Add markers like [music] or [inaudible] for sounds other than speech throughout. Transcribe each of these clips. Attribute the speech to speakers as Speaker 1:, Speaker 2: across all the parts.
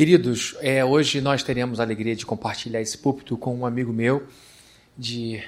Speaker 1: Queridos, é, hoje nós teremos a alegria de compartilhar esse púlpito com um amigo meu de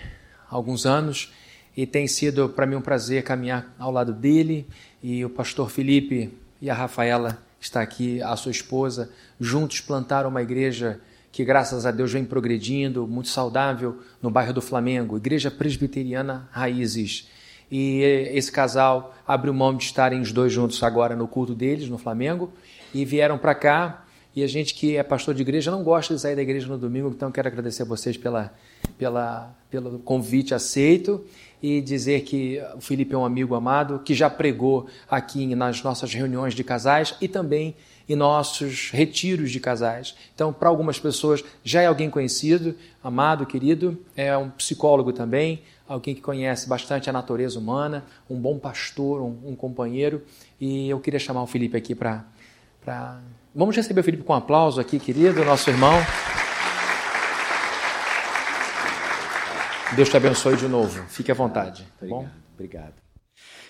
Speaker 1: alguns anos e tem sido para mim um prazer caminhar ao lado dele e o pastor Felipe e a Rafaela está aqui, a sua esposa, juntos plantaram uma igreja que graças a Deus vem progredindo, muito saudável no bairro do Flamengo, Igreja Presbiteriana Raízes. E esse casal abriu mão de estarem os dois juntos agora no culto deles no Flamengo e vieram para cá. E a gente que é pastor de igreja não gosta de sair da igreja no domingo, então quero agradecer a vocês pela, pela, pelo convite aceito e dizer que o Felipe é um amigo amado que já pregou aqui nas nossas reuniões de casais e também em nossos retiros de casais. Então, para algumas pessoas, já é alguém conhecido, amado, querido, é um psicólogo também, alguém que conhece bastante a natureza humana, um bom pastor, um, um companheiro. E eu queria chamar o Felipe aqui para. Vamos receber o Felipe com um aplauso aqui, querido, nosso irmão. Deus te abençoe de novo. Fique à vontade.
Speaker 2: Tá bom? obrigado.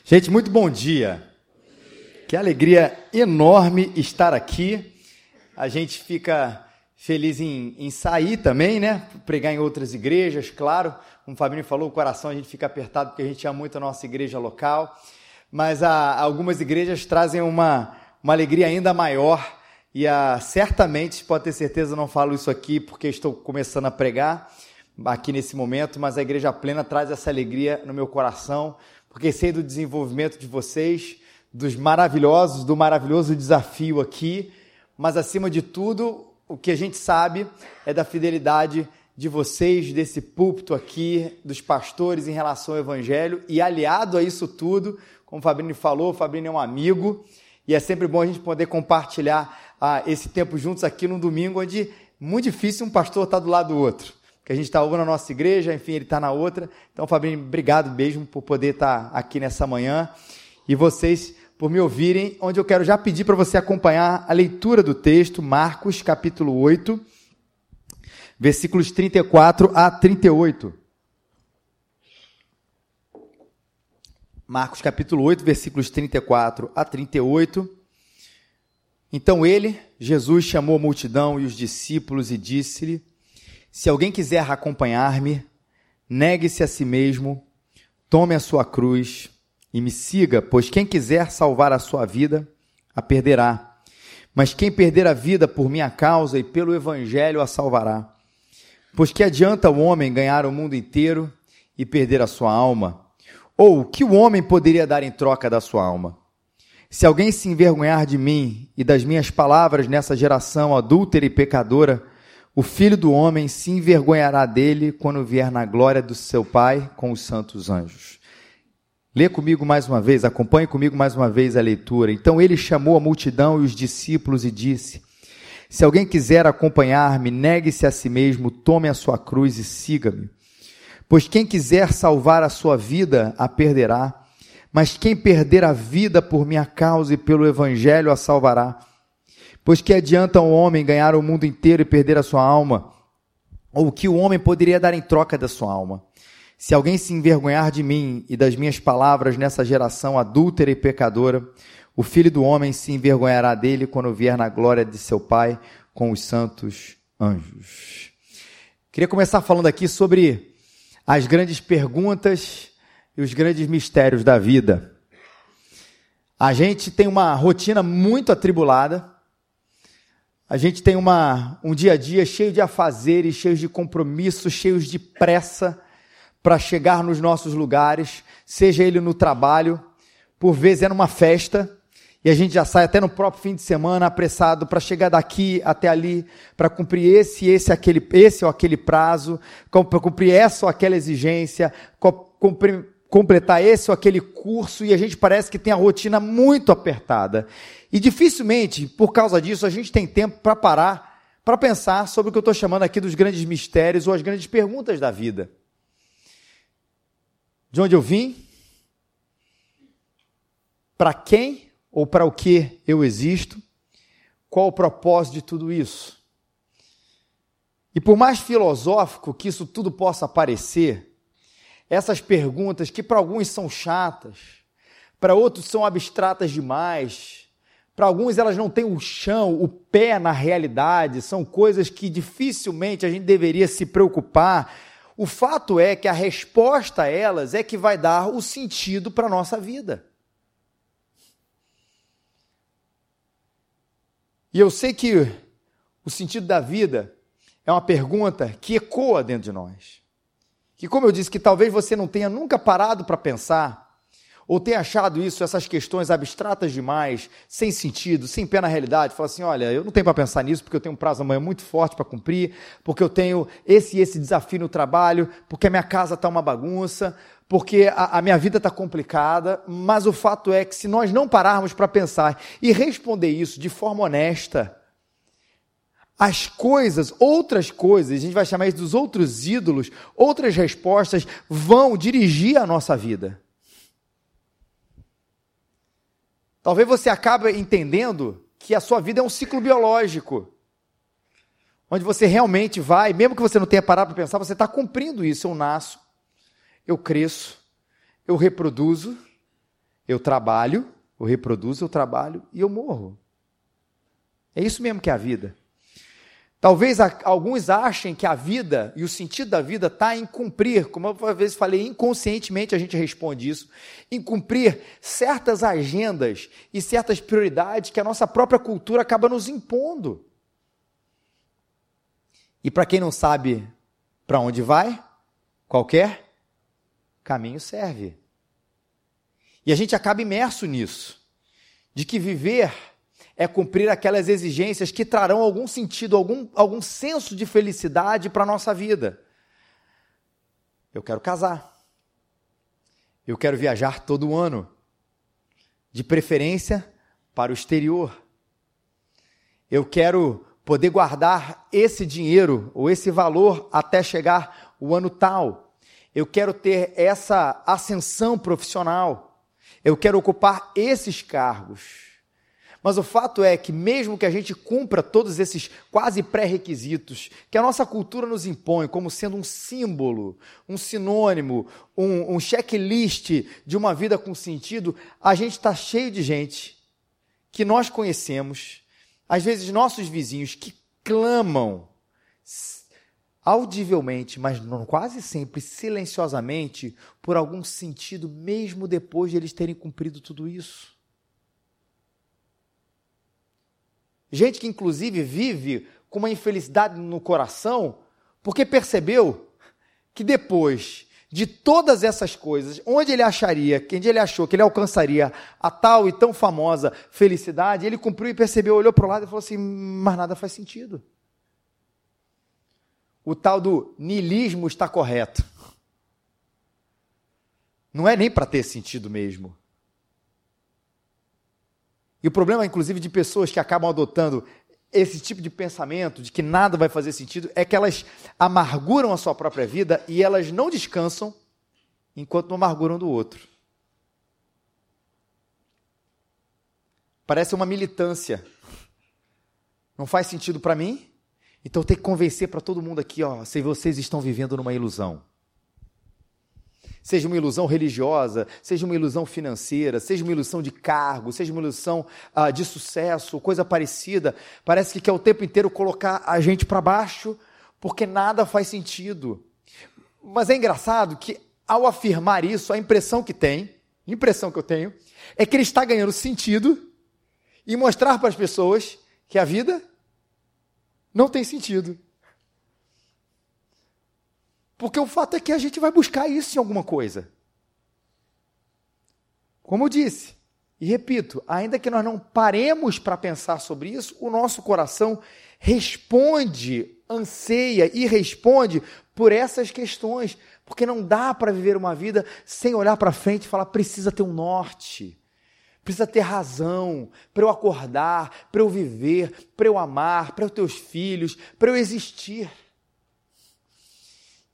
Speaker 2: Gente, muito bom dia. Que alegria enorme estar aqui. A gente fica feliz em, em, sair também, né? Pregar em outras igrejas, claro. Como o Fabinho falou, o coração a gente fica apertado porque a gente ama muito a nossa igreja local. Mas a, algumas igrejas trazem uma, uma alegria ainda maior. E a, certamente, pode ter certeza, não falo isso aqui porque estou começando a pregar aqui nesse momento, mas a Igreja Plena traz essa alegria no meu coração, porque sei do desenvolvimento de vocês, dos maravilhosos, do maravilhoso desafio aqui, mas acima de tudo, o que a gente sabe é da fidelidade de vocês, desse púlpito aqui, dos pastores em relação ao Evangelho, e aliado a isso tudo, como o Fabrini falou, o Fabrini é um amigo, e é sempre bom a gente poder compartilhar ah, esse tempo juntos aqui no domingo, onde muito difícil um pastor estar tá do lado do outro. Que a gente está uma na nossa igreja, enfim, ele está na outra. Então, Fabrini, obrigado mesmo por poder estar tá aqui nessa manhã. E vocês por me ouvirem, onde eu quero já pedir para você acompanhar a leitura do texto, Marcos capítulo 8, versículos 34 a 38. Marcos capítulo 8, versículos 34 a 38. Então ele, Jesus, chamou a multidão e os discípulos e disse-lhe: Se alguém quiser acompanhar-me, negue-se a si mesmo, tome a sua cruz e me siga, pois quem quiser salvar a sua vida, a perderá. Mas quem perder a vida por minha causa e pelo evangelho a salvará. Pois que adianta o homem ganhar o mundo inteiro e perder a sua alma? Ou o que o homem poderia dar em troca da sua alma? Se alguém se envergonhar de mim e das minhas palavras nessa geração adúltera e pecadora, o filho do homem se envergonhará dele quando vier na glória do seu Pai com os santos anjos. Lê comigo mais uma vez, acompanhe comigo mais uma vez a leitura. Então ele chamou a multidão e os discípulos e disse: Se alguém quiser acompanhar-me, negue-se a si mesmo, tome a sua cruz e siga-me. Pois quem quiser salvar a sua vida, a perderá. Mas quem perder a vida por minha causa e pelo evangelho, a salvará. Pois que adianta um homem ganhar o mundo inteiro e perder a sua alma? Ou o que o homem poderia dar em troca da sua alma? Se alguém se envergonhar de mim e das minhas palavras nessa geração adúltera e pecadora, o filho do homem se envergonhará dele quando vier na glória de seu Pai com os santos anjos. Queria começar falando aqui sobre as grandes perguntas e os grandes mistérios da vida. A gente tem uma rotina muito atribulada. A gente tem uma, um dia a dia cheio de afazeres, cheio de compromissos, cheios de pressa para chegar nos nossos lugares, seja ele no trabalho, por vezes é numa festa, e a gente já sai até no próprio fim de semana apressado para chegar daqui até ali, para cumprir esse, esse, aquele, esse ou aquele prazo, para cumprir essa ou aquela exigência, cumprir, completar esse ou aquele curso, e a gente parece que tem a rotina muito apertada. E dificilmente, por causa disso, a gente tem tempo para parar, para pensar sobre o que eu estou chamando aqui dos grandes mistérios ou as grandes perguntas da vida de onde eu vim, para quem ou para o que eu existo, qual o propósito de tudo isso. E por mais filosófico que isso tudo possa parecer, essas perguntas, que para alguns são chatas, para outros são abstratas demais, Para alguns, elas não têm o chão, o pé na realidade, são coisas que dificilmente a gente deveria se preocupar. O fato é que a resposta a elas é que vai dar o sentido para a nossa vida. E eu sei que o sentido da vida é uma pergunta que ecoa dentro de nós. Que, como eu disse, que talvez você não tenha nunca parado para pensar, ou tenha achado isso, essas questões abstratas demais, sem sentido, sem pé na realidade, fala assim: olha, eu não tenho para pensar nisso porque eu tenho um prazo amanhã muito forte para cumprir, porque eu tenho esse e esse desafio no trabalho, porque a minha casa está uma bagunça, porque a, a minha vida está complicada. Mas o fato é que se nós não pararmos para pensar e responder isso de forma honesta, as coisas, outras coisas, a gente vai chamar isso dos outros ídolos, outras respostas vão dirigir a nossa vida. Talvez você acabe entendendo que a sua vida é um ciclo biológico. Onde você realmente vai, mesmo que você não tenha parado para pensar, você está cumprindo isso. Eu nasço, eu cresço, eu reproduzo, eu trabalho, eu reproduzo, eu trabalho e eu morro. É isso mesmo que é a vida. Talvez alguns achem que a vida e o sentido da vida está em cumprir, como eu às vezes falei, inconscientemente a gente responde isso, em cumprir certas agendas e certas prioridades que a nossa própria cultura acaba nos impondo. E para quem não sabe para onde vai, qualquer caminho serve. E a gente acaba imerso nisso, de que viver é cumprir aquelas exigências que trarão algum sentido, algum, algum senso de felicidade para a nossa vida. Eu quero casar. Eu quero viajar todo ano. De preferência para o exterior. Eu quero poder guardar esse dinheiro ou esse valor até chegar o ano tal. Eu quero ter essa ascensão profissional. Eu quero ocupar esses cargos. Mas o fato é que, mesmo que a gente cumpra todos esses quase pré-requisitos que a nossa cultura nos impõe como sendo um símbolo, um sinônimo, um, um checklist de uma vida com sentido, a gente está cheio de gente que nós conhecemos, às vezes nossos vizinhos, que clamam audivelmente, mas não, quase sempre silenciosamente, por algum sentido, mesmo depois de eles terem cumprido tudo isso. Gente que, inclusive, vive com uma infelicidade no coração, porque percebeu que depois de todas essas coisas, onde ele acharia, onde ele achou que ele alcançaria a tal e tão famosa felicidade, ele cumpriu e percebeu, olhou para o lado e falou assim: mas nada faz sentido. O tal do niilismo está correto. Não é nem para ter sentido mesmo. E o problema, inclusive, de pessoas que acabam adotando esse tipo de pensamento de que nada vai fazer sentido é que elas amarguram a sua própria vida e elas não descansam enquanto não amarguram do outro. Parece uma militância. Não faz sentido para mim? Então tenho que convencer para todo mundo aqui, ó, se vocês estão vivendo numa ilusão seja uma ilusão religiosa, seja uma ilusão financeira, seja uma ilusão de cargo, seja uma ilusão ah, de sucesso, coisa parecida, parece que quer o tempo inteiro colocar a gente para baixo, porque nada faz sentido. Mas é engraçado que, ao afirmar isso, a impressão que tem, impressão que eu tenho, é que ele está ganhando sentido e mostrar para as pessoas que a vida não tem sentido. Porque o fato é que a gente vai buscar isso em alguma coisa. Como eu disse, e repito, ainda que nós não paremos para pensar sobre isso, o nosso coração responde, anseia e responde por essas questões. Porque não dá para viver uma vida sem olhar para frente e falar: precisa ter um norte, precisa ter razão para eu acordar, para eu viver, para eu amar, para os teus filhos, para eu existir.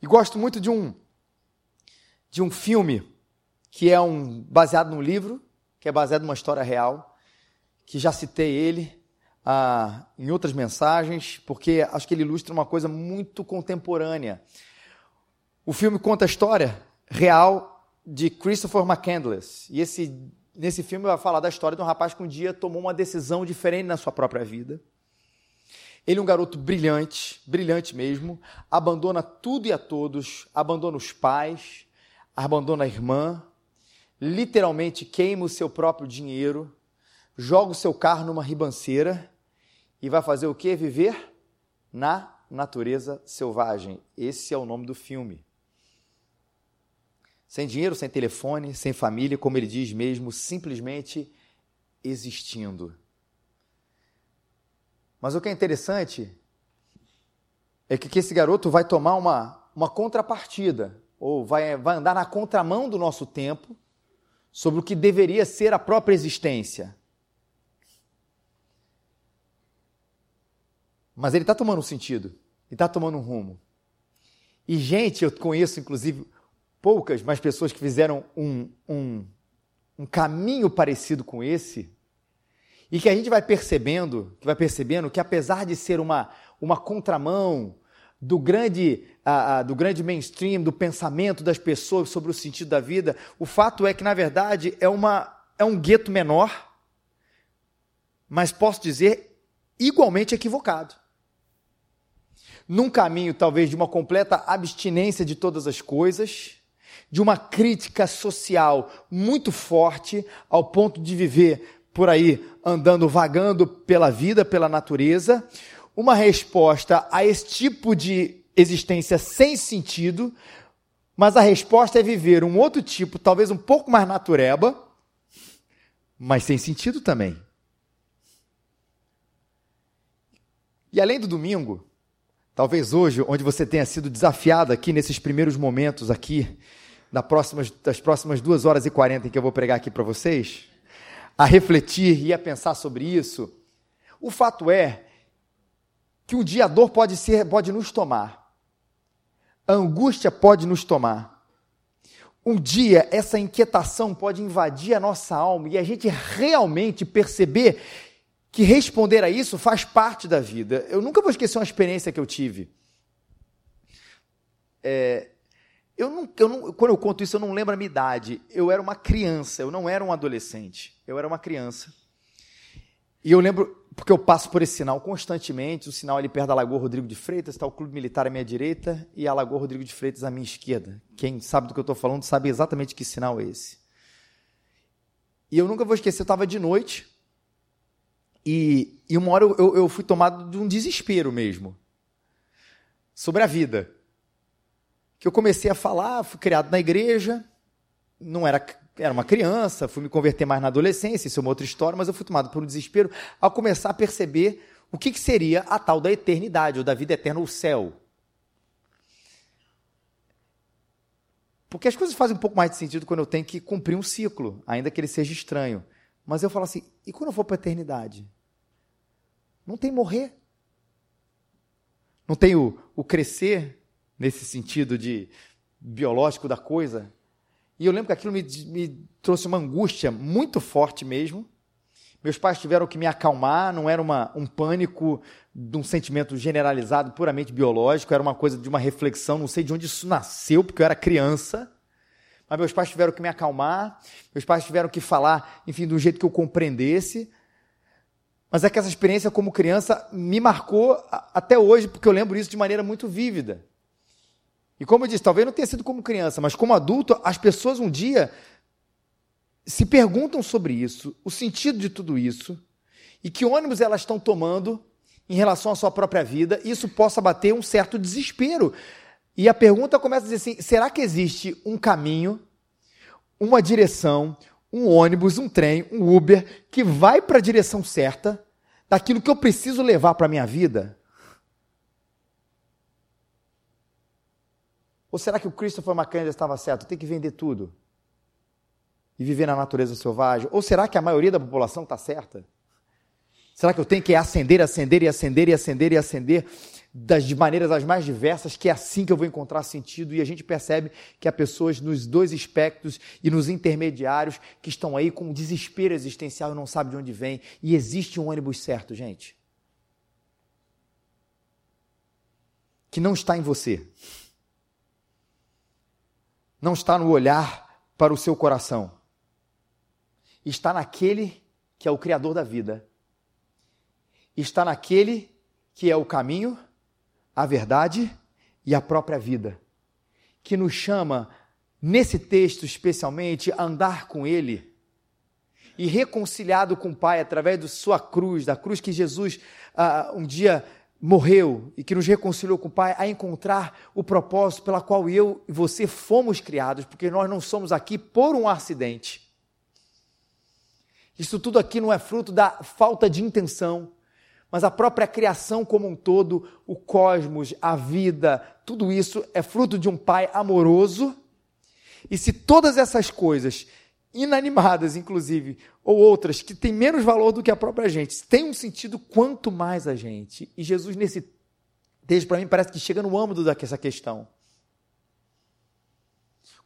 Speaker 2: E gosto muito de um de um filme que é um baseado num livro, que é baseado numa história real, que já citei ele ah, em outras mensagens, porque acho que ele ilustra uma coisa muito contemporânea. O filme conta a história real de Christopher McCandless. E esse nesse filme vai falar da história de um rapaz que um dia tomou uma decisão diferente na sua própria vida. Ele é um garoto brilhante, brilhante mesmo, abandona tudo e a todos, abandona os pais, abandona a irmã, literalmente queima o seu próprio dinheiro, joga o seu carro numa ribanceira e vai fazer o que? Viver na natureza selvagem. Esse é o nome do filme. Sem dinheiro, sem telefone, sem família, como ele diz mesmo, simplesmente existindo. Mas o que é interessante é que, que esse garoto vai tomar uma, uma contrapartida, ou vai, vai andar na contramão do nosso tempo sobre o que deveria ser a própria existência. Mas ele está tomando um sentido, ele está tomando um rumo. E, gente, eu conheço, inclusive, poucas, mas pessoas que fizeram um, um, um caminho parecido com esse, e que a gente vai percebendo, que vai percebendo que apesar de ser uma, uma contramão do grande, uh, uh, do grande mainstream, do pensamento das pessoas sobre o sentido da vida, o fato é que, na verdade, é, uma, é um gueto menor, mas posso dizer igualmente equivocado. Num caminho, talvez, de uma completa abstinência de todas as coisas, de uma crítica social muito forte, ao ponto de viver por aí andando, vagando pela vida, pela natureza, uma resposta a esse tipo de existência sem sentido, mas a resposta é viver um outro tipo, talvez um pouco mais natureba, mas sem sentido também. E além do domingo, talvez hoje, onde você tenha sido desafiado aqui nesses primeiros momentos aqui, próximas, das próximas duas horas e quarenta em que eu vou pregar aqui para vocês, a refletir e a pensar sobre isso, o fato é que um dia a dor pode ser, pode nos tomar. A angústia pode nos tomar. Um dia essa inquietação pode invadir a nossa alma e a gente realmente perceber que responder a isso faz parte da vida. Eu nunca vou esquecer uma experiência que eu tive. É, eu não, eu não, quando eu conto isso, eu não lembro a minha idade. Eu era uma criança, eu não era um adolescente. Eu era uma criança. E eu lembro, porque eu passo por esse sinal constantemente, o sinal ali perto da Lagoa Rodrigo de Freitas, está o Clube Militar à minha direita e a Lagoa Rodrigo de Freitas à minha esquerda. Quem sabe do que eu estou falando sabe exatamente que sinal é esse. E eu nunca vou esquecer, eu estava de noite e, e uma hora eu, eu, eu fui tomado de um desespero mesmo sobre a vida que eu comecei a falar, fui criado na igreja, não era era uma criança, fui me converter mais na adolescência, isso é uma outra história, mas eu fui tomado por um desespero ao começar a perceber o que, que seria a tal da eternidade, ou da vida eterna, o céu. Porque as coisas fazem um pouco mais de sentido quando eu tenho que cumprir um ciclo, ainda que ele seja estranho. Mas eu falo assim, e quando eu for para a eternidade? Não tem morrer. Não tem o, o crescer, nesse sentido de biológico da coisa. E eu lembro que aquilo me, me trouxe uma angústia muito forte mesmo. Meus pais tiveram que me acalmar, não era uma, um pânico de um sentimento generalizado, puramente biológico, era uma coisa de uma reflexão, não sei de onde isso nasceu, porque eu era criança. Mas meus pais tiveram que me acalmar, meus pais tiveram que falar, enfim, do jeito que eu compreendesse. Mas é que essa experiência como criança me marcou até hoje, porque eu lembro isso de maneira muito vívida. E como eu disse, talvez não tenha sido como criança, mas como adulto, as pessoas um dia se perguntam sobre isso, o sentido de tudo isso, e que ônibus elas estão tomando em relação à sua própria vida, e isso possa bater um certo desespero. E a pergunta começa a dizer assim: será que existe um caminho, uma direção, um ônibus, um trem, um Uber que vai para a direção certa daquilo que eu preciso levar para a minha vida? Ou será que o Christopher McCandless estava certo? Tem que vender tudo e viver na natureza selvagem? Ou será que a maioria da população está certa? Será que eu tenho que acender, acender e acender e acender e acender das de maneiras as mais diversas, que é assim que eu vou encontrar sentido? E a gente percebe que há pessoas nos dois espectros e nos intermediários que estão aí com um desespero existencial e não sabem de onde vem. E existe um ônibus certo, gente. Que não está em você não está no olhar para o seu coração. está naquele que é o Criador da vida, está naquele que é o caminho, a verdade e a própria vida, que nos chama, nesse texto especialmente, a andar com Ele e reconciliado com o Pai através da sua cruz, da cruz que Jesus uh, um dia morreu e que nos reconciliou com o Pai, a encontrar o propósito pela qual eu e você fomos criados, porque nós não somos aqui por um acidente. Isso tudo aqui não é fruto da falta de intenção, mas a própria criação como um todo, o cosmos, a vida, tudo isso é fruto de um Pai amoroso. E se todas essas coisas, inanimadas inclusive, ou outras que têm menos valor do que a própria gente, têm um sentido quanto mais a gente. E Jesus, nesse texto, para mim, parece que chega no âmbito dessa questão.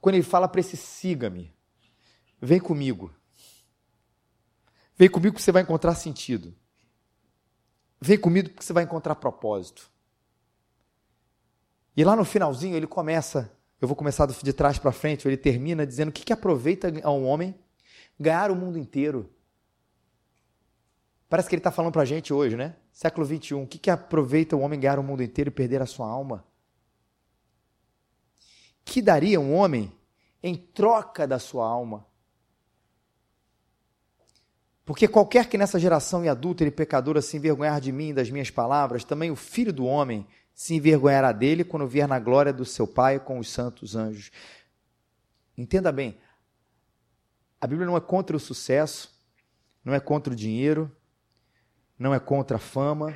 Speaker 2: Quando ele fala para esse siga-me, vem comigo. Vem comigo que você vai encontrar sentido. Vem comigo porque você vai encontrar propósito. E lá no finalzinho ele começa, eu vou começar de trás para frente, ele termina dizendo o que, que aproveita a um homem ganhar o mundo inteiro. Parece que ele está falando para a gente hoje, né? Século 21. O que, que aproveita o homem ganhar o mundo inteiro e perder a sua alma? Que daria um homem em troca da sua alma? Porque qualquer que nessa geração e adúltera e pecadora se envergonhar de mim e das minhas palavras, também o filho do homem se envergonhará dele quando vier na glória do seu Pai com os santos anjos. Entenda bem, a Bíblia não é contra o sucesso, não é contra o dinheiro, não é contra a fama.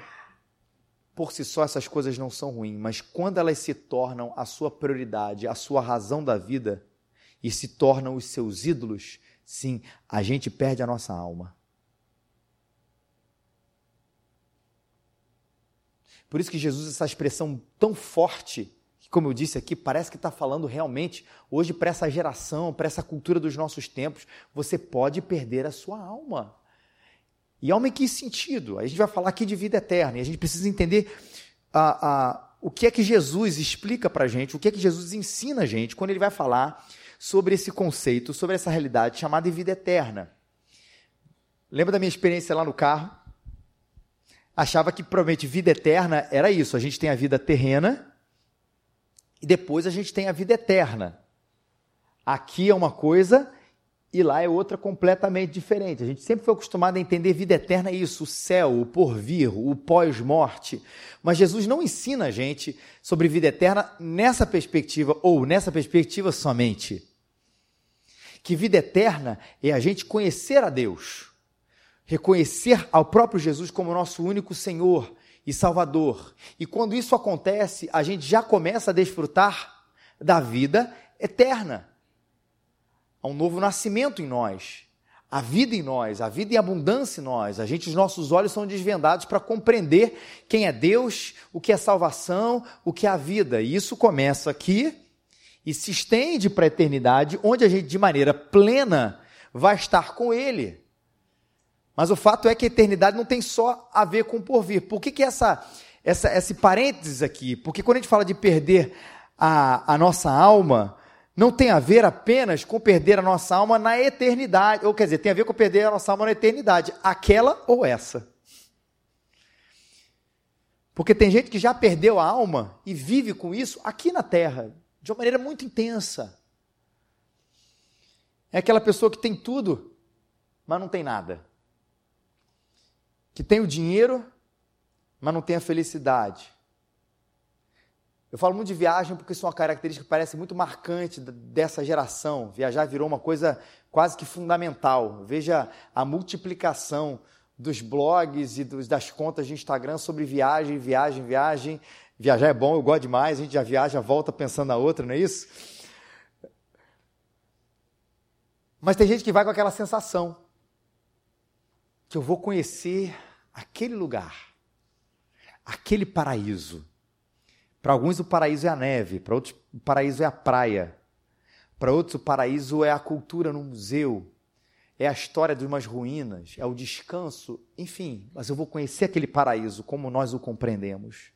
Speaker 2: Por si só, essas coisas não são ruins, mas quando elas se tornam a sua prioridade, a sua razão da vida, e se tornam os seus ídolos, sim, a gente perde a nossa alma. Por isso que Jesus, essa expressão tão forte, que, como eu disse aqui, parece que está falando realmente hoje para essa geração, para essa cultura dos nossos tempos, você pode perder a sua alma. E alma em que sentido? A gente vai falar aqui de vida eterna, e a gente precisa entender a, a, o que é que Jesus explica para a gente, o que é que Jesus ensina a gente quando ele vai falar sobre esse conceito, sobre essa realidade chamada vida eterna. Lembra da minha experiência lá no carro? Achava que provavelmente vida eterna era isso. A gente tem a vida terrena e depois a gente tem a vida eterna. Aqui é uma coisa e lá é outra completamente diferente. A gente sempre foi acostumado a entender vida eterna é isso, o céu, o porvir, o pós-morte. Mas Jesus não ensina a gente sobre vida eterna nessa perspectiva, ou nessa perspectiva somente. Que vida eterna é a gente conhecer a Deus, reconhecer ao próprio Jesus como nosso único Senhor e Salvador. E quando isso acontece, a gente já começa a desfrutar da vida eterna a um novo nascimento em nós, a vida em nós, a vida em abundância em nós. A gente, os nossos olhos são desvendados para compreender quem é Deus, o que é salvação, o que é a vida. E isso começa aqui e se estende para a eternidade, onde a gente, de maneira plena, vai estar com Ele. Mas o fato é que a eternidade não tem só a ver com o porvir. Por que, que essa, essa, esse parênteses aqui? Porque quando a gente fala de perder a, a nossa alma, não tem a ver apenas com perder a nossa alma na eternidade, ou quer dizer, tem a ver com perder a nossa alma na eternidade, aquela ou essa. Porque tem gente que já perdeu a alma e vive com isso aqui na terra, de uma maneira muito intensa. É aquela pessoa que tem tudo, mas não tem nada. Que tem o dinheiro, mas não tem a felicidade. Eu falo muito de viagem porque isso é uma característica que parece muito marcante dessa geração. Viajar virou uma coisa quase que fundamental. Veja a multiplicação dos blogs e dos, das contas de Instagram sobre viagem, viagem, viagem. Viajar é bom, eu gosto demais, a gente já viaja, volta pensando na outra, não é isso? Mas tem gente que vai com aquela sensação que eu vou conhecer aquele lugar, aquele paraíso para alguns, o paraíso é a neve, para outros, o paraíso é a praia. Para outros, o paraíso é a cultura no museu, é a história de umas ruínas, é o descanso, enfim. Mas eu vou conhecer aquele paraíso como nós o compreendemos.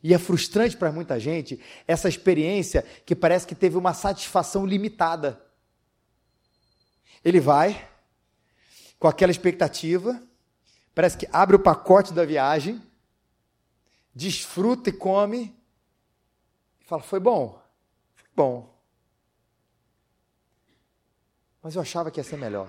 Speaker 2: E é frustrante para muita gente essa experiência que parece que teve uma satisfação limitada. Ele vai, com aquela expectativa, parece que abre o pacote da viagem, desfruta e come, e fala: Foi bom, foi bom. Mas eu achava que ia ser melhor.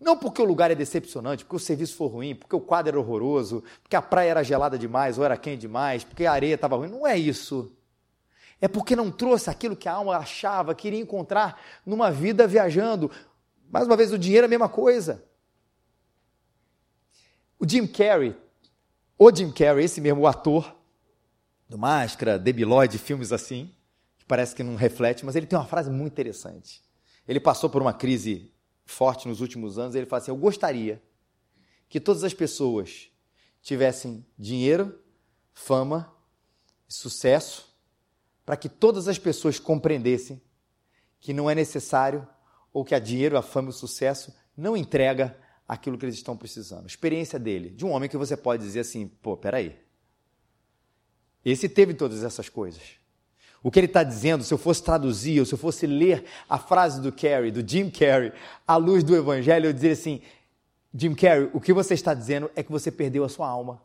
Speaker 2: Não porque o lugar é decepcionante, porque o serviço foi ruim, porque o quadro era horroroso, porque a praia era gelada demais ou era quente demais, porque a areia estava ruim. Não é isso. É porque não trouxe aquilo que a alma achava, queria encontrar numa vida viajando. Mais uma vez, o dinheiro é a mesma coisa. O Jim Carrey, o Jim Carrey, esse mesmo ator, do Máscara, Debiloid, filmes assim, que parece que não reflete, mas ele tem uma frase muito interessante. Ele passou por uma crise forte nos últimos anos, ele fala assim: Eu gostaria que todas as pessoas tivessem dinheiro, fama e sucesso, para que todas as pessoas compreendessem que não é necessário ou que a dinheiro, a fama e o sucesso não entrega aquilo que eles estão precisando. Experiência dele, de um homem que você pode dizer assim: pô, peraí. Esse teve todas essas coisas. O que ele está dizendo, se eu fosse traduzir, ou se eu fosse ler a frase do Carey, do Jim Carrey, à luz do Evangelho, eu dizer assim: Jim Carrey, o que você está dizendo é que você perdeu a sua alma.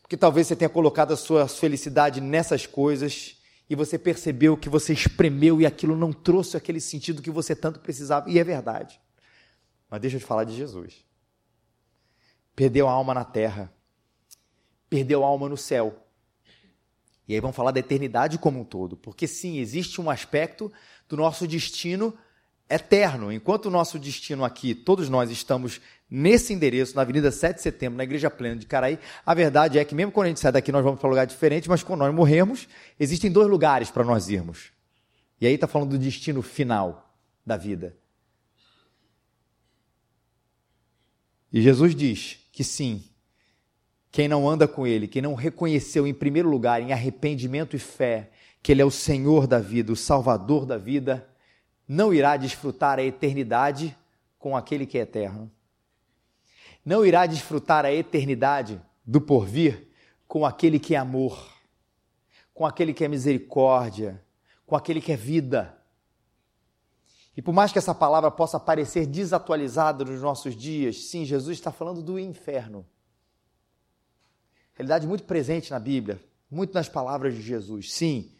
Speaker 2: Porque talvez você tenha colocado a sua felicidade nessas coisas e você percebeu que você espremeu e aquilo não trouxe aquele sentido que você tanto precisava. E é verdade. Mas deixa eu te falar de Jesus. Perdeu a alma na terra, perdeu a alma no céu e aí vamos falar da eternidade como um todo, porque sim, existe um aspecto do nosso destino eterno. Enquanto o nosso destino aqui, todos nós estamos nesse endereço, na Avenida 7 de Setembro, na Igreja Plena de Caraí, a verdade é que mesmo quando a gente sai daqui, nós vamos para um lugar diferente, mas quando nós morremos, existem dois lugares para nós irmos. E aí está falando do destino final da vida. E Jesus diz que sim, quem não anda com Ele, quem não reconheceu em primeiro lugar, em arrependimento e fé, que Ele é o Senhor da vida, o Salvador da vida, não irá desfrutar a eternidade com aquele que é eterno. Não irá desfrutar a eternidade do porvir com aquele que é amor, com aquele que é misericórdia, com aquele que é vida. E por mais que essa palavra possa parecer desatualizada nos nossos dias, sim, Jesus está falando do inferno realidade muito presente na Bíblia, muito nas palavras de Jesus. Sim,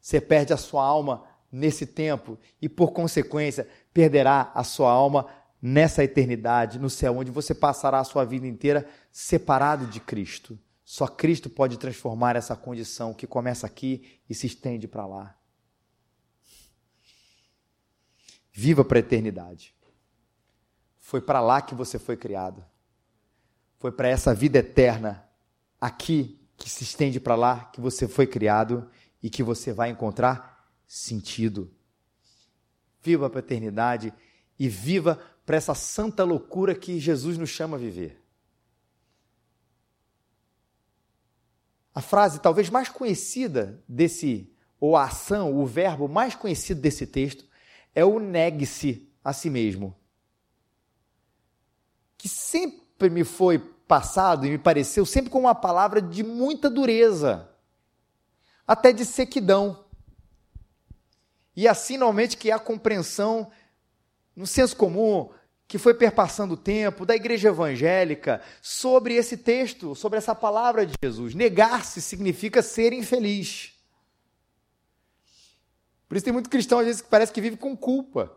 Speaker 2: você perde a sua alma nesse tempo e, por consequência, perderá a sua alma nessa eternidade, no céu, onde você passará a sua vida inteira separado de Cristo. Só Cristo pode transformar essa condição que começa aqui e se estende para lá. Viva para a eternidade. Foi para lá que você foi criado. Foi para essa vida eterna aqui que se estende para lá, que você foi criado e que você vai encontrar sentido. Viva a paternidade e viva para essa santa loucura que Jesus nos chama a viver. A frase talvez mais conhecida desse, ou a ação, o verbo mais conhecido desse texto, é o negue-se a si mesmo. Que sempre me foi passado e me pareceu sempre com uma palavra de muita dureza, até de sequidão. E assim, normalmente, que é a compreensão no senso comum que foi perpassando o tempo da igreja evangélica sobre esse texto, sobre essa palavra de Jesus. Negar-se significa ser infeliz. Por isso tem muito cristão às vezes que parece que vive com culpa.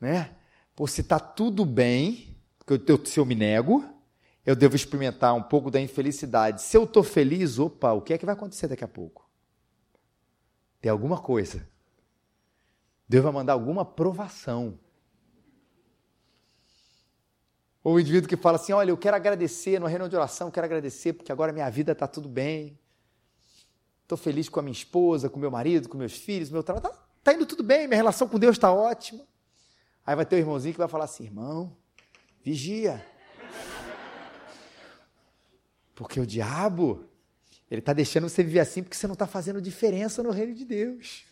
Speaker 2: Né? Por se está tudo bem, porque eu, se eu me nego, eu devo experimentar um pouco da infelicidade. Se eu estou feliz, opa, o que é que vai acontecer daqui a pouco? Tem alguma coisa. Deus vai mandar alguma provação. Ou o indivíduo que fala assim: olha, eu quero agradecer, numa reunião de oração, quero agradecer porque agora minha vida está tudo bem. Estou feliz com a minha esposa, com meu marido, com meus filhos, meu trabalho. Está tá indo tudo bem, minha relação com Deus está ótima. Aí vai ter o um irmãozinho que vai falar assim: irmão, Vigia. Porque o diabo, ele está deixando você viver assim porque você não está fazendo diferença no reino de Deus.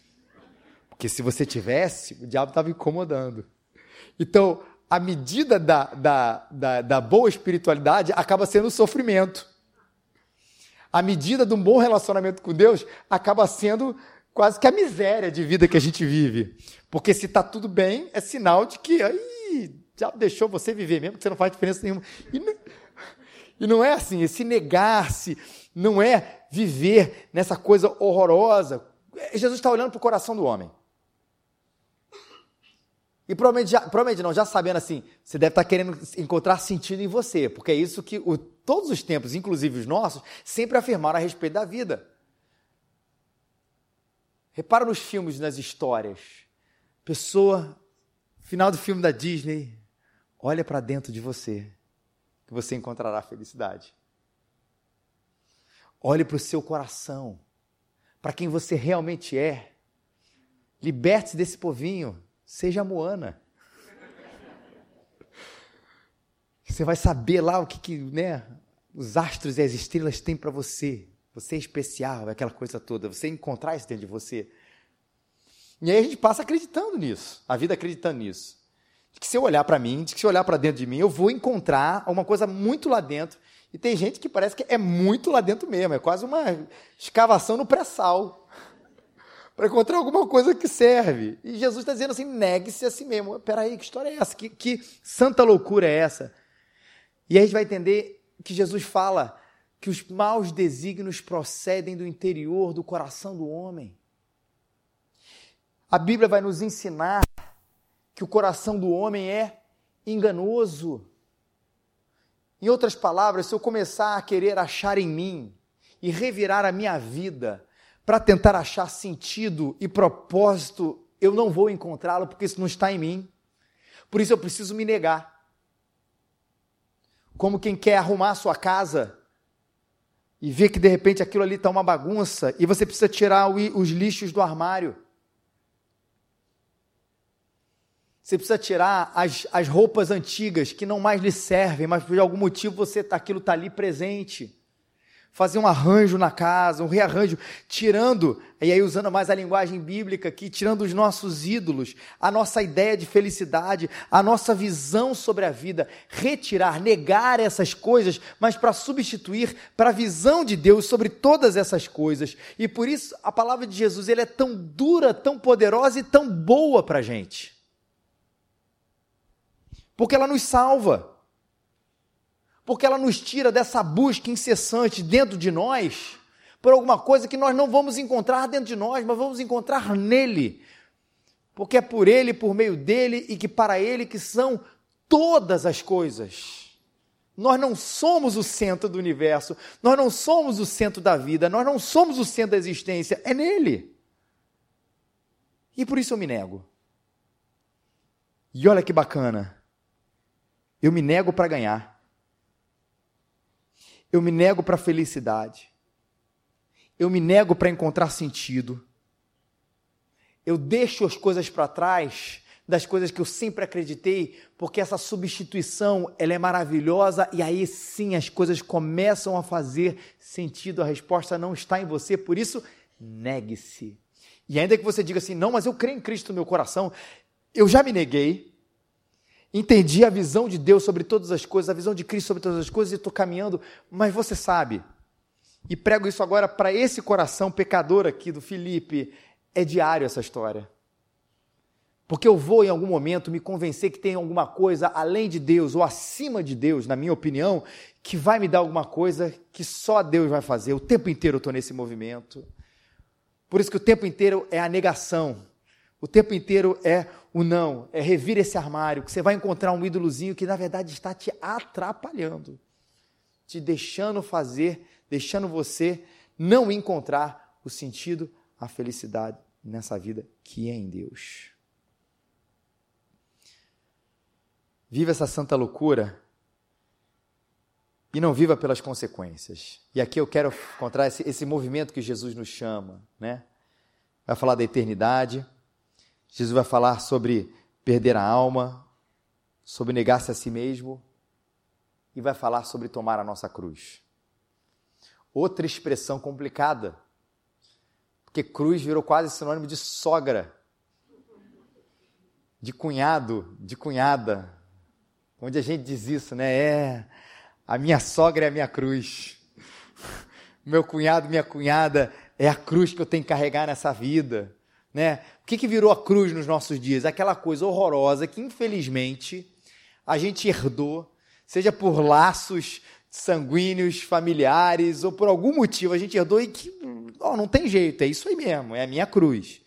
Speaker 2: Porque se você tivesse, o diabo estava incomodando. Então, a medida da, da, da, da, boa espiritualidade acaba sendo o sofrimento. A medida de um bom relacionamento com Deus acaba sendo quase que a miséria de vida que a gente vive. Porque se está tudo bem, é sinal de que aí, já deixou você viver mesmo, que você não faz diferença nenhuma. E não, e não é assim, esse negar-se não é viver nessa coisa horrorosa. Jesus está olhando para o coração do homem. E provavelmente, já, provavelmente não, já sabendo assim, você deve estar tá querendo encontrar sentido em você, porque é isso que o, todos os tempos, inclusive os nossos, sempre afirmaram a respeito da vida. Repara nos filmes, nas histórias. Pessoa, final do filme da Disney, olha para dentro de você, que você encontrará felicidade. Olhe para o seu coração, para quem você realmente é. Liberte-se desse povinho Seja Moana. Você vai saber lá o que, que né, os astros e as estrelas têm para você. Você é especial, aquela coisa toda. Você encontrar isso dentro de você. E aí a gente passa acreditando nisso, a vida acreditando nisso. De que se eu olhar para mim, de que se eu olhar para dentro de mim, eu vou encontrar uma coisa muito lá dentro. E tem gente que parece que é muito lá dentro mesmo, é quase uma escavação no pré-sal [laughs] para encontrar alguma coisa que serve. E Jesus está dizendo assim: negue-se a si mesmo. Peraí, que história é essa? Que, que santa loucura é essa? E aí a gente vai entender que Jesus fala que os maus desígnios procedem do interior do coração do homem. A Bíblia vai nos ensinar que o coração do homem é enganoso. Em outras palavras, se eu começar a querer achar em mim e revirar a minha vida para tentar achar sentido e propósito, eu não vou encontrá-lo porque isso não está em mim. Por isso eu preciso me negar. Como quem quer arrumar a sua casa e vê que de repente aquilo ali está uma bagunça e você precisa tirar os lixos do armário. Você precisa tirar as, as roupas antigas que não mais lhe servem, mas por algum motivo você tá, aquilo está ali presente fazer um arranjo na casa, um rearranjo, tirando, e aí usando mais a linguagem bíblica aqui, tirando os nossos ídolos, a nossa ideia de felicidade, a nossa visão sobre a vida, retirar, negar essas coisas, mas para substituir para a visão de Deus sobre todas essas coisas. E por isso a palavra de Jesus ele é tão dura, tão poderosa e tão boa para a gente. Porque ela nos salva porque ela nos tira dessa busca incessante dentro de nós por alguma coisa que nós não vamos encontrar dentro de nós, mas vamos encontrar nele. Porque é por ele, por meio dele e que para ele que são todas as coisas. Nós não somos o centro do universo, nós não somos o centro da vida, nós não somos o centro da existência, é nele. E por isso eu me nego. E olha que bacana. Eu me nego para ganhar. Eu me nego para a felicidade. Eu me nego para encontrar sentido. Eu deixo as coisas para trás das coisas que eu sempre acreditei, porque essa substituição ela é maravilhosa e aí sim as coisas começam a fazer sentido. A resposta não está em você, por isso negue-se. E ainda que você diga assim, não, mas eu creio em Cristo no meu coração, eu já me neguei, entendi a visão de Deus sobre todas as coisas, a visão de Cristo sobre todas as coisas e estou caminhando, mas você sabe, e prego isso agora para esse coração pecador aqui do Felipe, é diário essa história. Porque eu vou em algum momento me convencer que tem alguma coisa além de Deus ou acima de Deus, na minha opinião, que vai me dar alguma coisa que só Deus vai fazer. O tempo inteiro eu estou nesse movimento. Por isso que o tempo inteiro é a negação. O tempo inteiro é o não, é revir esse armário, que você vai encontrar um ídolozinho que na verdade está te atrapalhando, te deixando fazer, deixando você não encontrar o sentido, a felicidade nessa vida que é em Deus. Viva essa santa loucura e não viva pelas consequências. E aqui eu quero encontrar esse, esse movimento que Jesus nos chama, né? Vai falar da eternidade Jesus vai falar sobre perder a alma, sobre negar-se a si mesmo e vai falar sobre tomar a nossa cruz. Outra expressão complicada, porque cruz virou quase sinônimo de sogra, de cunhado, de cunhada. Onde a gente diz isso, né? É, a minha sogra é a minha cruz. [laughs] Meu cunhado, minha cunhada é a cruz que eu tenho que carregar nessa vida. Né? O que, que virou a cruz nos nossos dias? Aquela coisa horrorosa que, infelizmente, a gente herdou, seja por laços sanguíneos, familiares, ou por algum motivo a gente herdou e que oh, não tem jeito, é isso aí mesmo, é a minha cruz.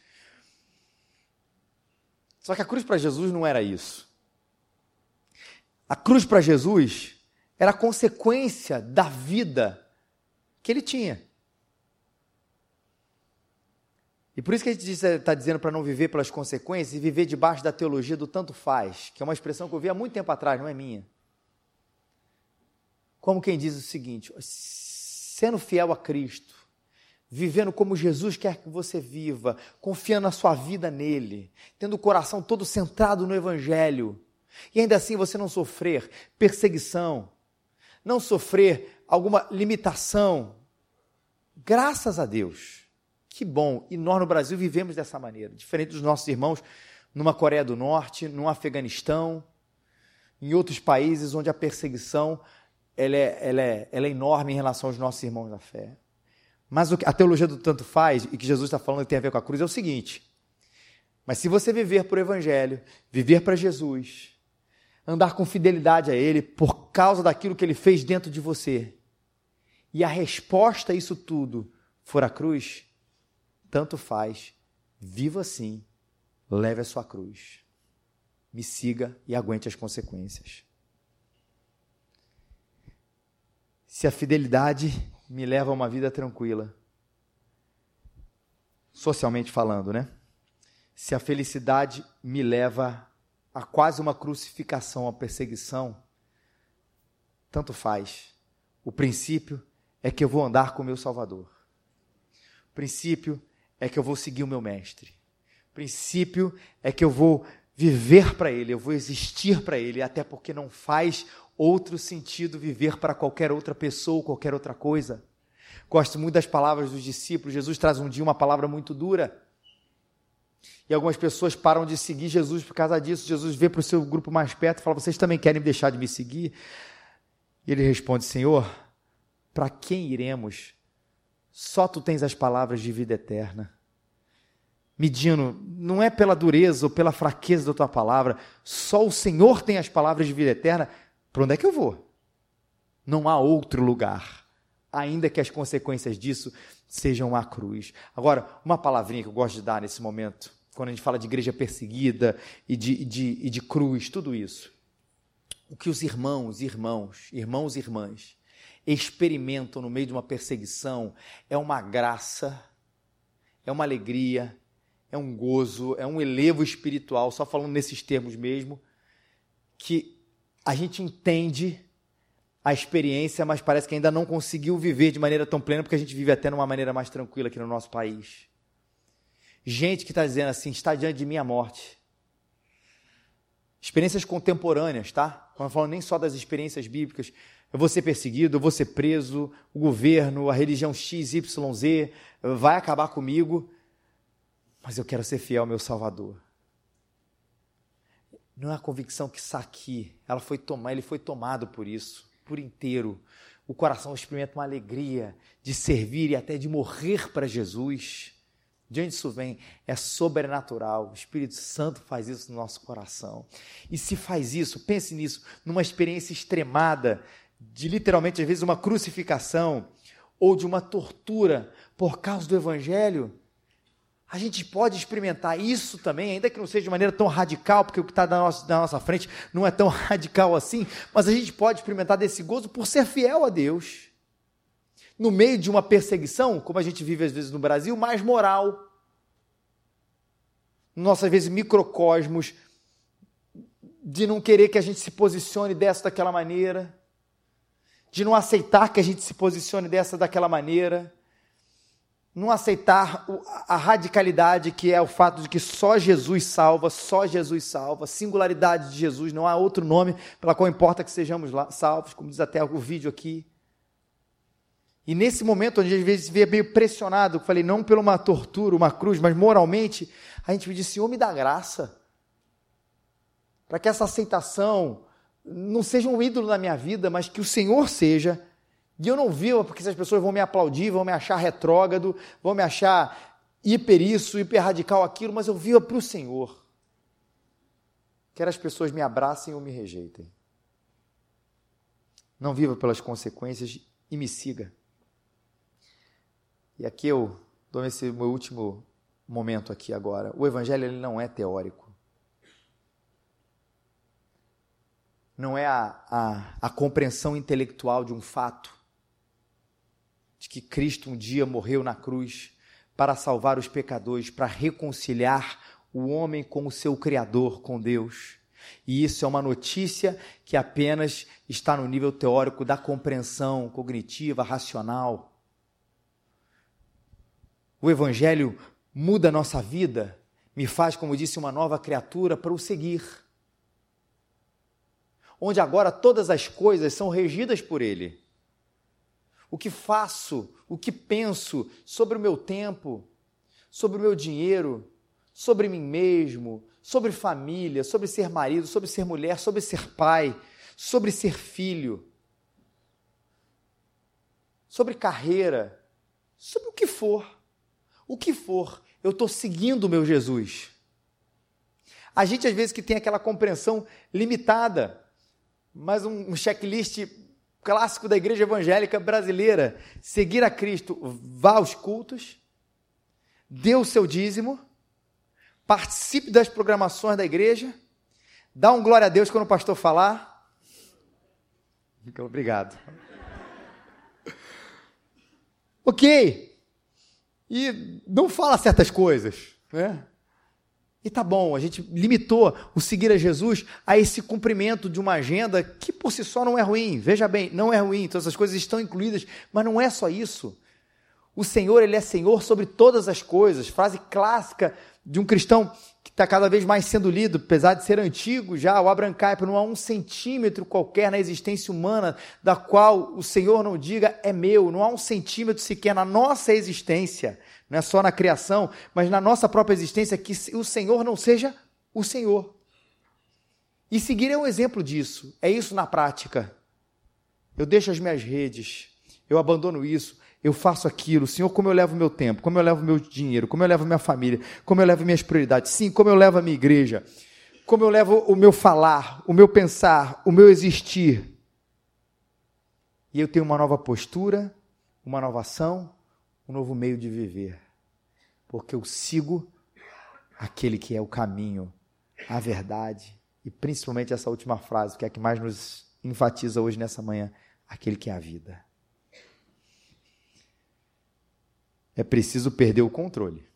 Speaker 2: Só que a cruz para Jesus não era isso. A cruz para Jesus era consequência da vida que ele tinha. E por isso que a gente está dizendo para não viver pelas consequências e viver debaixo da teologia do tanto faz, que é uma expressão que eu vi há muito tempo atrás, não é minha. Como quem diz o seguinte: sendo fiel a Cristo, vivendo como Jesus quer que você viva, confiando a sua vida nele, tendo o coração todo centrado no Evangelho, e ainda assim você não sofrer perseguição, não sofrer alguma limitação, graças a Deus. Que bom! E nós no Brasil vivemos dessa maneira, diferente dos nossos irmãos numa Coreia do Norte, no Afeganistão, em outros países onde a perseguição ela é, ela é, ela é enorme em relação aos nossos irmãos da fé. Mas a teologia do tanto faz, e que Jesus está falando que tem a ver com a cruz, é o seguinte: mas se você viver por Evangelho, viver para Jesus, andar com fidelidade a Ele por causa daquilo que Ele fez dentro de você, e a resposta a isso tudo for a cruz, tanto faz, viva assim, leve a sua cruz, me siga e aguente as consequências. Se a fidelidade me leva a uma vida tranquila. Socialmente falando, né? Se a felicidade me leva a quase uma crucificação, a perseguição, tanto faz. O princípio é que eu vou andar com o meu Salvador. O princípio é que eu vou seguir o meu Mestre. O princípio é que eu vou viver para Ele, eu vou existir para Ele, até porque não faz outro sentido viver para qualquer outra pessoa, qualquer outra coisa. Gosto muito das palavras dos discípulos. Jesus traz um dia uma palavra muito dura. E algumas pessoas param de seguir Jesus por causa disso. Jesus vê para o seu grupo mais perto e fala: Vocês também querem deixar de me seguir? E ele responde: Senhor, para quem iremos? Só tu tens as palavras de vida eterna. Medindo, não é pela dureza ou pela fraqueza da tua palavra, só o Senhor tem as palavras de vida eterna. Para onde é que eu vou? Não há outro lugar, ainda que as consequências disso sejam a cruz. Agora, uma palavrinha que eu gosto de dar nesse momento, quando a gente fala de igreja perseguida e de, de, de cruz, tudo isso. O que os irmãos, irmãos, irmãos e irmãs experimentam no meio de uma perseguição é uma graça, é uma alegria, é um gozo, é um elevo espiritual, só falando nesses termos mesmo, que a gente entende a experiência, mas parece que ainda não conseguiu viver de maneira tão plena, porque a gente vive até numa maneira mais tranquila aqui no nosso país. Gente que está dizendo assim, está diante de mim a morte. Experiências contemporâneas, tá? Não falando nem só das experiências bíblicas. Eu vou ser perseguido, eu vou ser preso, o governo, a religião X, Y, Z vai acabar comigo, mas eu quero ser fiel ao meu Salvador não é a convicção que está aqui, ela foi tomar, ele foi tomado por isso, por inteiro. O coração experimenta uma alegria de servir e até de morrer para Jesus. De onde isso vem? É sobrenatural. O Espírito Santo faz isso no nosso coração. E se faz isso, pense nisso, numa experiência extremada, de literalmente, às vezes, uma crucificação ou de uma tortura por causa do Evangelho, a gente pode experimentar isso também, ainda que não seja de maneira tão radical, porque o que está na nossa, na nossa frente não é tão [laughs] radical assim, mas a gente pode experimentar desse gozo por ser fiel a Deus. No meio de uma perseguição, como a gente vive às vezes no Brasil, mais moral. Nossa, às vezes, microcosmos de não querer que a gente se posicione dessa daquela maneira, de não aceitar que a gente se posicione dessa daquela maneira não aceitar a radicalidade que é o fato de que só Jesus salva, só Jesus salva, singularidade de Jesus, não há outro nome pela qual importa que sejamos salvos, como diz até o vídeo aqui. E nesse momento, onde às vezes vê meio pressionado, falei, não por uma tortura, uma cruz, mas moralmente, a gente pediu, Senhor, me dá graça, para que essa aceitação não seja um ídolo na minha vida, mas que o Senhor seja E eu não viva porque essas pessoas vão me aplaudir, vão me achar retrógrado, vão me achar hiper isso, hiper radical aquilo, mas eu viva para o Senhor. Quer as pessoas me abracem ou me rejeitem. Não viva pelas consequências e me siga. E aqui eu dou esse meu último momento aqui agora. O evangelho ele não é teórico. Não é a, a, a compreensão intelectual de um fato de que Cristo um dia morreu na cruz para salvar os pecadores, para reconciliar o homem com o seu Criador, com Deus. E isso é uma notícia que apenas está no nível teórico da compreensão cognitiva, racional. O Evangelho muda a nossa vida, me faz, como disse, uma nova criatura para o seguir. Onde agora todas as coisas são regidas por Ele o que faço, o que penso sobre o meu tempo, sobre o meu dinheiro, sobre mim mesmo, sobre família, sobre ser marido, sobre ser mulher, sobre ser pai, sobre ser filho, sobre carreira, sobre o que for. O que for, eu estou seguindo o meu Jesus. A gente às vezes que tem aquela compreensão limitada, um, um checklist clássico da igreja evangélica brasileira, seguir a Cristo, vá aos cultos, dê o seu dízimo, participe das programações da igreja, dá um glória a Deus quando o pastor falar. Obrigado. Ok. E não fala certas coisas, né? E tá bom, a gente limitou o seguir a Jesus a esse cumprimento de uma agenda que por si só não é ruim. Veja bem, não é ruim, todas essas coisas estão incluídas, mas não é só isso. O Senhor, Ele é Senhor sobre todas as coisas. Frase clássica de um cristão que está cada vez mais sendo lido, apesar de ser antigo já, o Abraham Kuyper, não há um centímetro qualquer na existência humana da qual o Senhor não diga é meu, não há um centímetro sequer na nossa existência não é só na criação, mas na nossa própria existência, que o Senhor não seja o Senhor. E seguir é um exemplo disso, é isso na prática. Eu deixo as minhas redes, eu abandono isso, eu faço aquilo. Senhor, como eu levo meu tempo, como eu levo meu dinheiro, como eu levo minha família, como eu levo minhas prioridades, sim, como eu levo a minha igreja, como eu levo o meu falar, o meu pensar, o meu existir. E eu tenho uma nova postura, uma nova ação, um novo meio de viver. Porque eu sigo aquele que é o caminho, a verdade e principalmente essa última frase, que é a que mais nos enfatiza hoje nessa manhã, aquele que é a vida. É preciso perder o controle.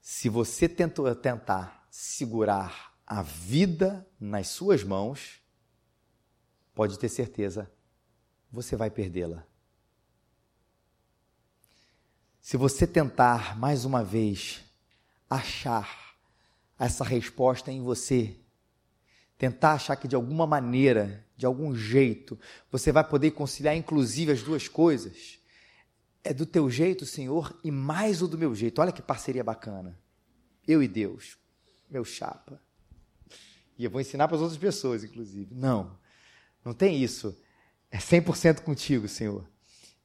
Speaker 2: Se você tentou, tentar segurar a vida nas suas mãos, pode ter certeza, você vai perdê-la. Se você tentar mais uma vez achar essa resposta em você, tentar achar que de alguma maneira, de algum jeito, você vai poder conciliar inclusive as duas coisas, é do teu jeito, Senhor, e mais o do meu jeito. Olha que parceria bacana. Eu e Deus, meu chapa. E eu vou ensinar para as outras pessoas, inclusive. Não, não tem isso. É 100% contigo, Senhor.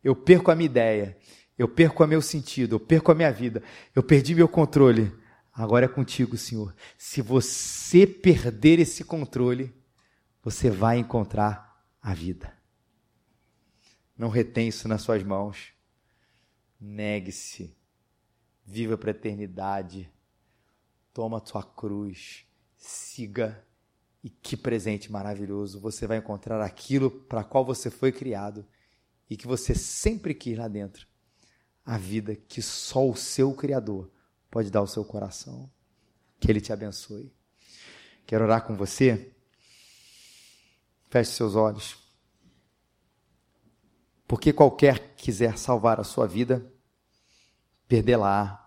Speaker 2: Eu perco a minha ideia eu perco o meu sentido, eu perco a minha vida, eu perdi meu controle. Agora é contigo, Senhor. Se você perder esse controle, você vai encontrar a vida. Não retém isso nas suas mãos. Negue-se. Viva para a eternidade. Toma a tua cruz. Siga. E que presente maravilhoso. Você vai encontrar aquilo para qual você foi criado e que você sempre quis lá dentro a vida que só o seu Criador pode dar ao seu coração. Que Ele te abençoe. Quero orar com você. Feche seus olhos. Porque qualquer que quiser salvar a sua vida, perdê-la.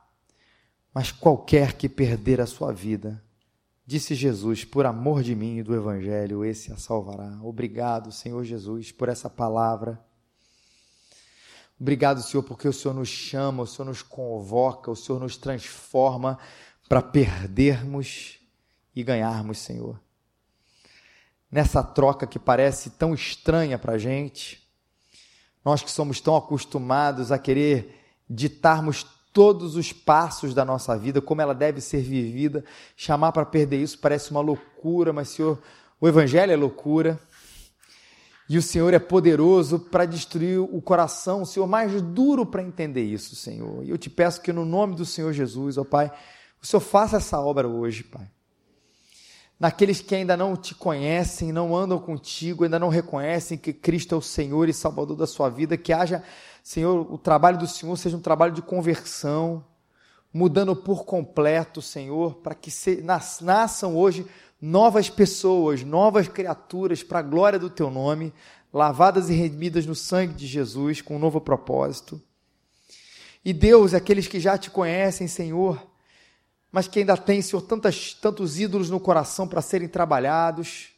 Speaker 2: Mas qualquer que perder a sua vida, disse Jesus, por amor de mim e do Evangelho, esse a salvará. Obrigado, Senhor Jesus, por essa palavra Obrigado, Senhor, porque o Senhor nos chama, o Senhor nos convoca, o Senhor nos transforma para perdermos e ganharmos, Senhor. nessa troca que parece tão estranha para a gente. Nós que somos tão acostumados a querer ditarmos todos os passos da nossa vida, como ela deve ser vivida, chamar para perder isso parece uma loucura, mas, Senhor, o Evangelho é loucura. E o Senhor é poderoso para destruir o coração, o Senhor mais duro para entender isso, Senhor. E eu te peço que no nome do Senhor Jesus, ó Pai, o Senhor faça essa obra hoje, Pai. Naqueles que ainda não te conhecem, não andam contigo, ainda não reconhecem que Cristo é o Senhor e Salvador da sua vida, que haja, Senhor, o trabalho do Senhor seja um trabalho de conversão, mudando por completo, Senhor, para que se, nasçam hoje novas pessoas, novas criaturas para a glória do teu nome, lavadas e remidas no sangue de Jesus com um novo propósito. E Deus, aqueles que já te conhecem, Senhor, mas que ainda têm, Senhor, tantas, tantos ídolos no coração para serem trabalhados,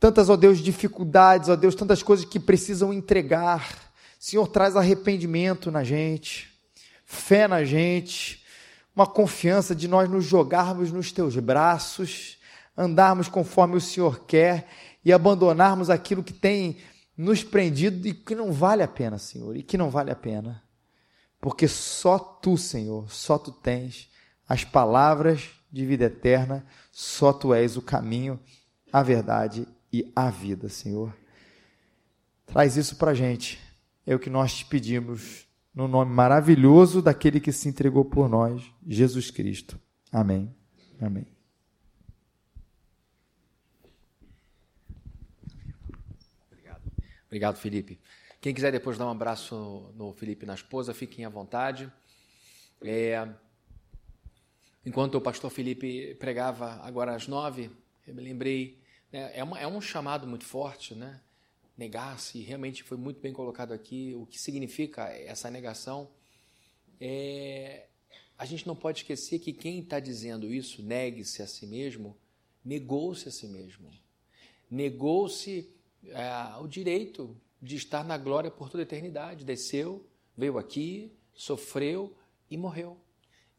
Speaker 2: tantas, ó Deus, dificuldades, ó Deus, tantas coisas que precisam entregar. Senhor, traz arrependimento na gente, fé na gente, uma confiança de nós nos jogarmos nos teus braços andarmos conforme o Senhor quer e abandonarmos aquilo que tem nos prendido e que não vale a pena, Senhor, e que não vale a pena. Porque só tu, Senhor, só tu tens as palavras de vida eterna, só tu és o caminho, a verdade e a vida, Senhor. Traz isso para a gente, é o que nós te pedimos, no nome maravilhoso daquele que se entregou por nós, Jesus Cristo. Amém. Amém.
Speaker 1: Obrigado, Felipe. Quem quiser depois dar um abraço no Felipe e na esposa, fiquem à vontade. É, enquanto o pastor Felipe pregava agora às nove, eu me lembrei, né, é, uma, é um chamado muito forte, né? Negar-se, realmente foi muito bem colocado aqui, o que significa essa negação. É, a gente não pode esquecer que quem está dizendo isso, negue-se a si mesmo, negou-se a si mesmo. Negou-se é, o direito de estar na glória por toda a eternidade. Desceu, veio aqui, sofreu e morreu.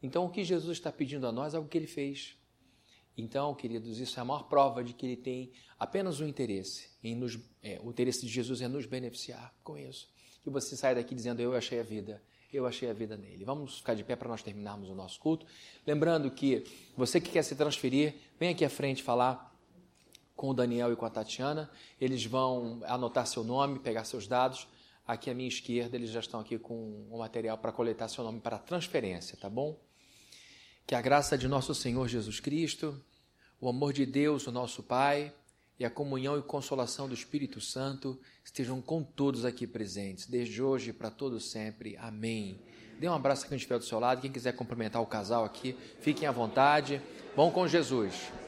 Speaker 1: Então, o que Jesus está pedindo a nós é o que ele fez. Então, queridos, isso é a maior prova de que ele tem apenas um interesse. Em nos, é, o interesse de Jesus é nos beneficiar com isso. Que você saia daqui dizendo: Eu achei a vida, eu achei a vida nele. Vamos ficar de pé para nós terminarmos o nosso culto. Lembrando que você que quer se transferir, vem aqui à frente falar com o Daniel e com a Tatiana. Eles vão anotar seu nome, pegar seus dados. Aqui à minha esquerda, eles já estão aqui com o material para coletar seu nome para transferência, tá bom? Que a graça de nosso Senhor Jesus Cristo, o amor de Deus, o nosso Pai, e a comunhão e consolação do Espírito Santo estejam com todos aqui presentes, desde hoje para todos sempre. Amém. Dê um abraço a quem estiver do seu lado. Quem quiser cumprimentar o casal aqui, fiquem à vontade. Vão com Jesus.